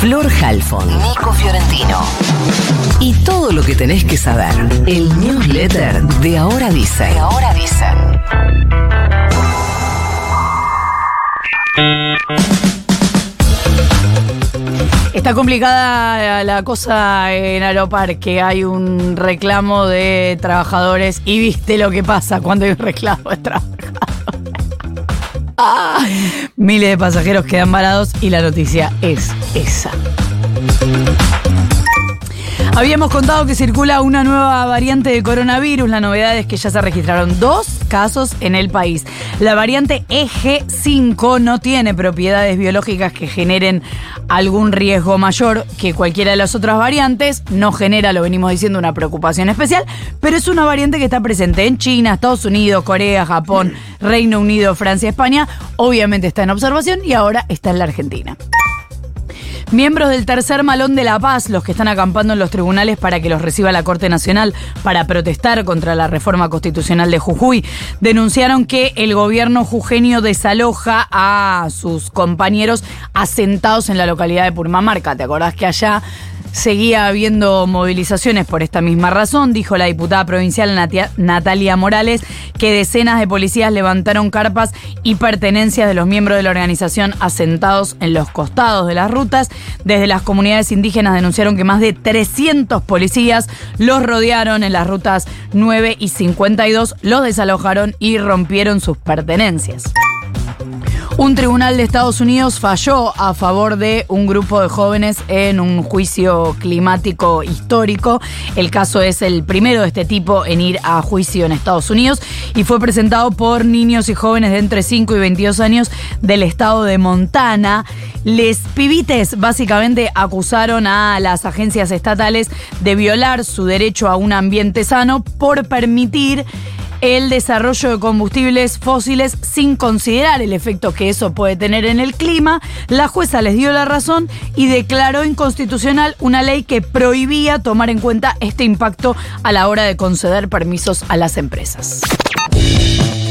Flor Halfon, Nico Fiorentino. Y todo lo que tenés que saber. El newsletter de Ahora Dicen. De Ahora Dicen. Está complicada la cosa en Aeroparque. Hay un reclamo de trabajadores y viste lo que pasa cuando hay un reclamo de trabajadores. Miles de pasajeros quedan varados y la noticia es esa. Habíamos contado que circula una nueva variante de coronavirus. La novedad es que ya se registraron dos casos en el país. La variante EG5 no tiene propiedades biológicas que generen algún riesgo mayor que cualquiera de las otras variantes. No genera, lo venimos diciendo, una preocupación especial, pero es una variante que está presente en China, Estados Unidos, Corea, Japón, Reino Unido, Francia, España. Obviamente está en observación y ahora está en la Argentina. Miembros del tercer malón de La Paz, los que están acampando en los tribunales para que los reciba la Corte Nacional para protestar contra la reforma constitucional de Jujuy, denunciaron que el gobierno jujeño desaloja a sus compañeros asentados en la localidad de Purmamarca. ¿Te acordás que allá Seguía habiendo movilizaciones por esta misma razón, dijo la diputada provincial Natalia Morales, que decenas de policías levantaron carpas y pertenencias de los miembros de la organización asentados en los costados de las rutas. Desde las comunidades indígenas denunciaron que más de 300 policías los rodearon en las rutas 9 y 52, los desalojaron y rompieron sus pertenencias. Un tribunal de Estados Unidos falló a favor de un grupo de jóvenes en un juicio climático histórico. El caso es el primero de este tipo en ir a juicio en Estados Unidos y fue presentado por niños y jóvenes de entre 5 y 22 años del estado de Montana. Les pibites básicamente acusaron a las agencias estatales de violar su derecho a un ambiente sano por permitir el desarrollo de combustibles fósiles sin considerar el efecto que eso puede tener en el clima. La jueza les dio la razón y declaró inconstitucional una ley que prohibía tomar en cuenta este impacto a la hora de conceder permisos a las empresas.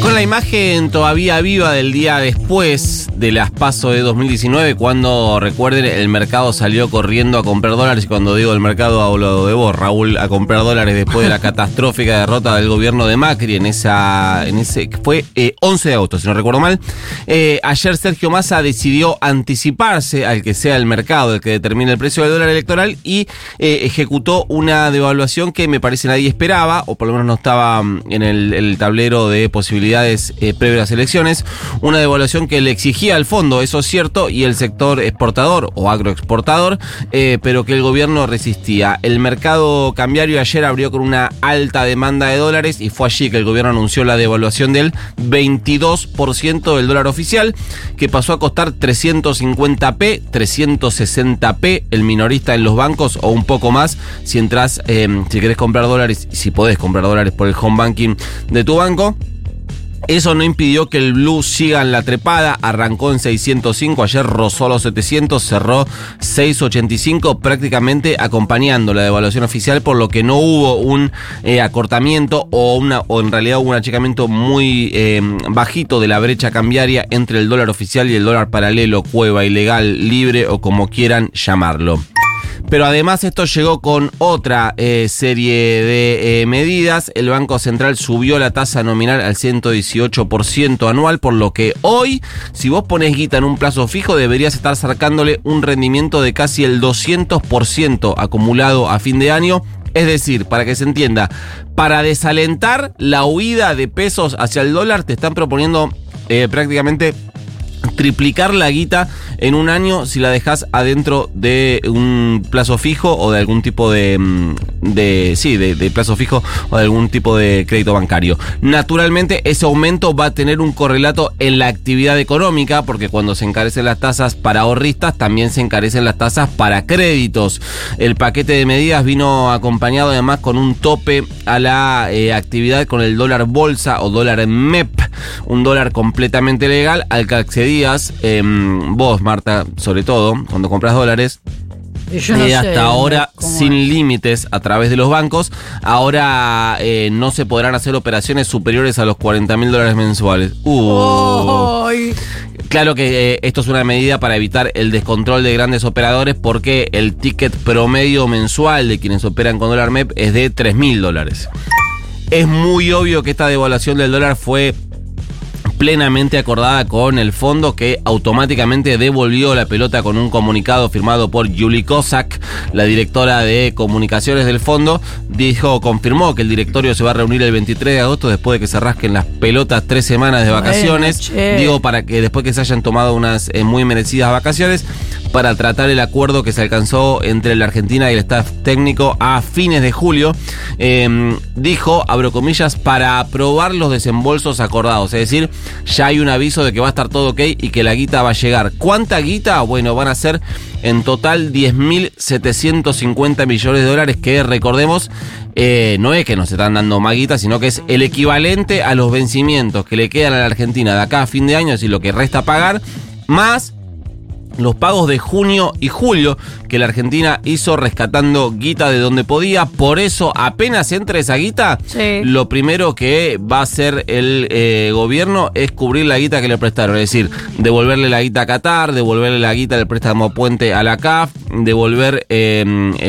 Con la imagen todavía viva del día después de las PASO de 2019, cuando recuerden el mercado salió corriendo a comprar dólares, y cuando digo el mercado hablo de vos, Raúl, a comprar dólares después de la catastrófica derrota del gobierno de Macri en esa, en ese, fue 11 eh, de agosto, si no recuerdo mal. Eh, ayer Sergio Massa decidió anticiparse al que sea el mercado el que determine el precio del dólar electoral y eh, ejecutó una devaluación que me parece nadie esperaba, o por lo menos no estaba mm, en el, el tablero de posibilidades eh, previo a las elecciones, una devaluación que le exigía al fondo, eso es cierto, y el sector exportador o agroexportador, eh, pero que el gobierno resistía. El mercado cambiario ayer abrió con una alta demanda de dólares y fue allí que el gobierno anunció la devaluación del 22% del dólar oficial, que pasó a costar 350p, 360p el minorista en los bancos o un poco más si entras, eh, si querés comprar dólares, si podés comprar dólares por el home banking de tu banco. Eso no impidió que el Blue siga en la trepada, arrancó en 605, ayer rozó los 700, cerró 685, prácticamente acompañando la devaluación oficial, por lo que no hubo un eh, acortamiento o, una, o en realidad hubo un achicamiento muy eh, bajito de la brecha cambiaria entre el dólar oficial y el dólar paralelo, cueva, ilegal, libre o como quieran llamarlo. Pero además esto llegó con otra eh, serie de eh, medidas. El Banco Central subió la tasa nominal al 118% anual, por lo que hoy, si vos pones guita en un plazo fijo, deberías estar sacándole un rendimiento de casi el 200% acumulado a fin de año. Es decir, para que se entienda, para desalentar la huida de pesos hacia el dólar, te están proponiendo eh, prácticamente triplicar la guita en un año si la dejas adentro de un plazo fijo o de algún tipo de, mm, de sí, de, plazo fijo o de algún tipo de crédito bancario. Naturalmente ese aumento va a tener un correlato en la actividad económica porque cuando se encarecen las tasas para ahorristas también se encarecen las tasas para créditos. El paquete de medidas vino acompañado además con un tope a la eh, actividad con el dólar bolsa o dólar MEP, un dólar completamente legal al que accedías em, vos Marta, sobre todo, cuando compras dólares, Y yo no Eh, sé hasta ahora sin es. límites a través de los bancos. Ahora eh, no se podrán hacer operaciones superiores a los 40 mil dólares mensuales. Uh. Claro que eh, esto es una medida para evitar el descontrol de grandes operadores porque el ticket promedio mensual de quienes operan con dólar MEP es de 3 mil dólares. Es muy obvio que esta devaluación del dólar fue plenamente acordada con el fondo que automáticamente devolvió la pelota con un comunicado firmado por Julie Kozak, la directora de comunicaciones del fondo, dijo, confirmó que el directorio se va a reunir el 23 de agosto después de que se rasquen las pelotas tres semanas de vacaciones. Digo, para que después que se hayan tomado unas eh, muy merecidas vacaciones, para tratar el acuerdo que se alcanzó entre la Argentina y el staff técnico a fines de julio. Eh, dijo, abro comillas, para aprobar los desembolsos acordados. Es decir, ya hay un aviso de que va a estar todo ok y que la guita va a llegar. ¿Cuánta guita? Bueno, van a ser en total 10.750 millones de dólares que recordemos eh, no es que nos están dando más guita, sino que es el equivalente a los vencimientos que le quedan a la Argentina de acá a fin de año, es decir, lo que resta pagar, más los pagos de junio y julio que la Argentina hizo rescatando guita de donde podía. Por eso, apenas entre esa guita, Sí. lo primero que va a hacer el eh, gobierno es cubrir la guita que le prestaron. Es decir, devolverle la guita a Qatar, devolverle la guita del préstamo puente a la CAF, devolver eh,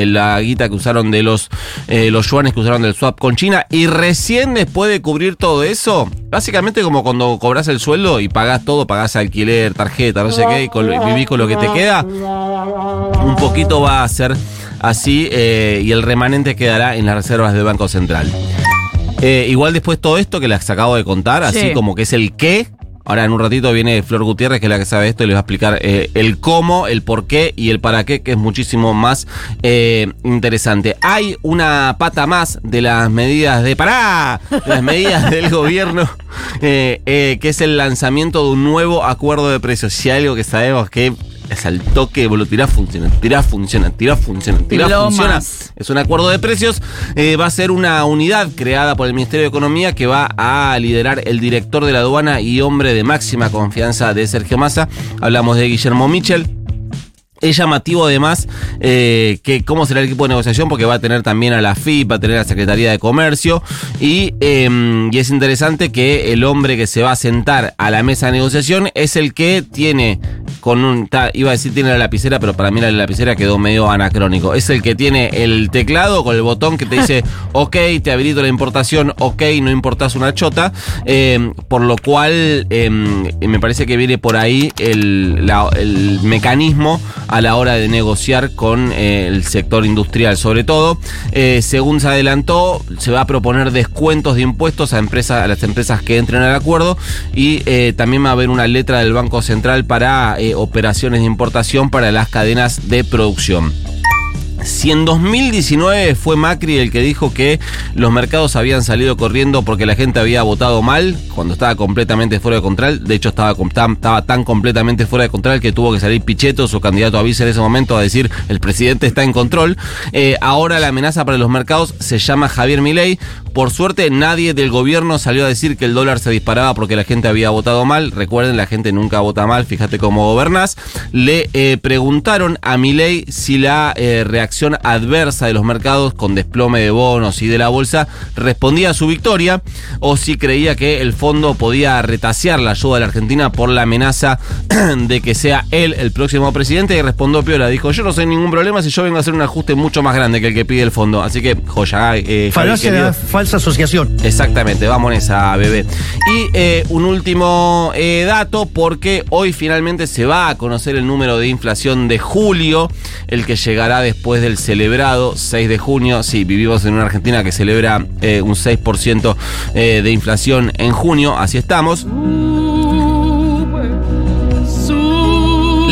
la guita que usaron de los, eh, los yuanes que usaron del swap con China. Y recién después de cubrir todo eso, básicamente como cuando cobras el sueldo y pagás todo, pagás alquiler, tarjeta, no sé qué, y con- vivís con lo que te queda, un poquito va a ser así eh, y el remanente quedará en las reservas del Banco Central. Eh, igual después todo esto que les acabo de contar, así Sí. como que es el qué. Ahora en un ratito viene Flor Gutiérrez, que es la que sabe esto, y les va a explicar eh, el cómo, el por qué y el para qué, que es muchísimo más eh, interesante. Hay una pata más de las medidas de pará, de las medidas del gobierno, eh, que es el lanzamiento de un nuevo acuerdo de precios. Si hay algo que sabemos que es al toque, lo tirás, funciona, tirás, funciona, tirás, funciona, tirás, funciona. Es un acuerdo de precios. eh, va a ser una unidad creada por el Ministerio de Economía que va a liderar el director de la aduana y hombre de máxima confianza de Sergio Massa. Hablamos de Guillermo Michel. Es llamativo además eh, que cómo será el equipo de negociación porque va a tener también a la FIP, va a tener a la Secretaría de Comercio y, eh, y es interesante que el hombre que se va a sentar a la mesa de negociación es el que tiene con un, ta- iba a decir tiene la lapicera, pero para mí la lapicera quedó medio anacrónico. Es el que tiene el teclado con el botón que te dice, ok, te habilito la importación, ok, no importas una chota, eh, por lo cual eh, me parece que viene por ahí el, la- el mecanismo a la hora de negociar con eh, el sector industrial, sobre todo. Eh, según se adelantó, se va a proponer descuentos de impuestos a, empresas, a las empresas que entren al acuerdo y eh, también va a haber una letra del Banco Central para operaciones de importación para las cadenas de producción. Si en 2019 fue Macri el que dijo que los mercados habían salido corriendo porque la gente había votado mal, cuando estaba completamente fuera de control, de hecho estaba, tan completamente fuera de control que tuvo que salir Pichetto, su candidato a vice en ese momento, a decir el presidente está en control. Eh, ahora la amenaza para los mercados se llama Javier Milei. Por suerte nadie del gobierno salió a decir que el dólar se disparaba porque la gente había votado mal. Recuerden, la gente nunca vota mal, fíjate cómo gobernás. Le eh, preguntaron a Milei si la eh, reacción adversa de los mercados con desplome de bonos y de la bolsa respondía a su victoria o si creía que el fondo podía retasear la ayuda de la Argentina por la amenaza de que sea él el próximo presidente y respondió Piola, dijo yo no sé ningún problema si yo vengo a hacer un ajuste mucho más grande que el que pide el fondo, así que joya, eh, Javi. Falsa asociación. Exactamente, vamos en esa, bebé. Y eh, un último eh, dato, porque hoy finalmente se va a conocer el número de inflación de julio, el que llegará después del celebrado 6 de junio. Sí, vivimos en una Argentina que celebra eh, un 6% eh, de inflación en junio, así estamos.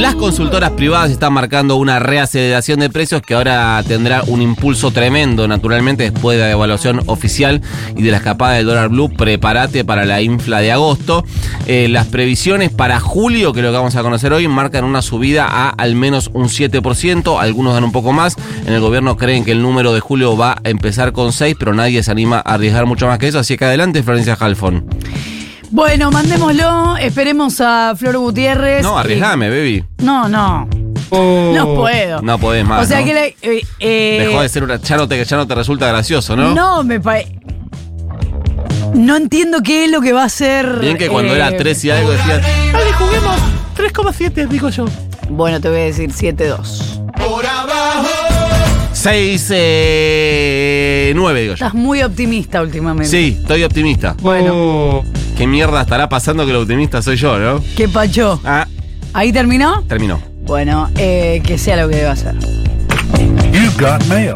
Las consultoras privadas están marcando una reaceleración de precios que ahora tendrá un impulso tremendo, naturalmente, después de la devaluación oficial y de la escapada del dólar blue. Prepárate para la infla de agosto. Eh, las previsiones para julio, que es lo que vamos a conocer hoy, marcan una subida a al menos un 7%. Algunos dan un poco más. En el gobierno creen que el número de julio va a empezar con 6, pero nadie se anima a arriesgar mucho más que eso. Así que adelante, Florencia Halfon. Bueno, mandémoslo, esperemos a Flor Gutiérrez. No, y- arriesgame, baby. No, no. No puedo. No podés más. O sea ¿no? que le- eh, eh, Dejó de ser una. Ya no te, ya no te resulta gracioso, ¿no? No, me parece. No entiendo qué es lo que va a ser. Bien que cuando eh, era 3 y algo decías. Dale, juguemos 3,7, digo yo. Bueno, te voy a decir 7-2. 6, eh, 9, digo yo. Estás muy optimista últimamente. Sí, estoy optimista. Bueno, ¿Qué mierda estará pasando que el optimista soy yo, no? ¿qué pacho? Ah, ¿Ahí terminó? terminó. Bueno, eh, que sea lo que deba ser. You've got mail.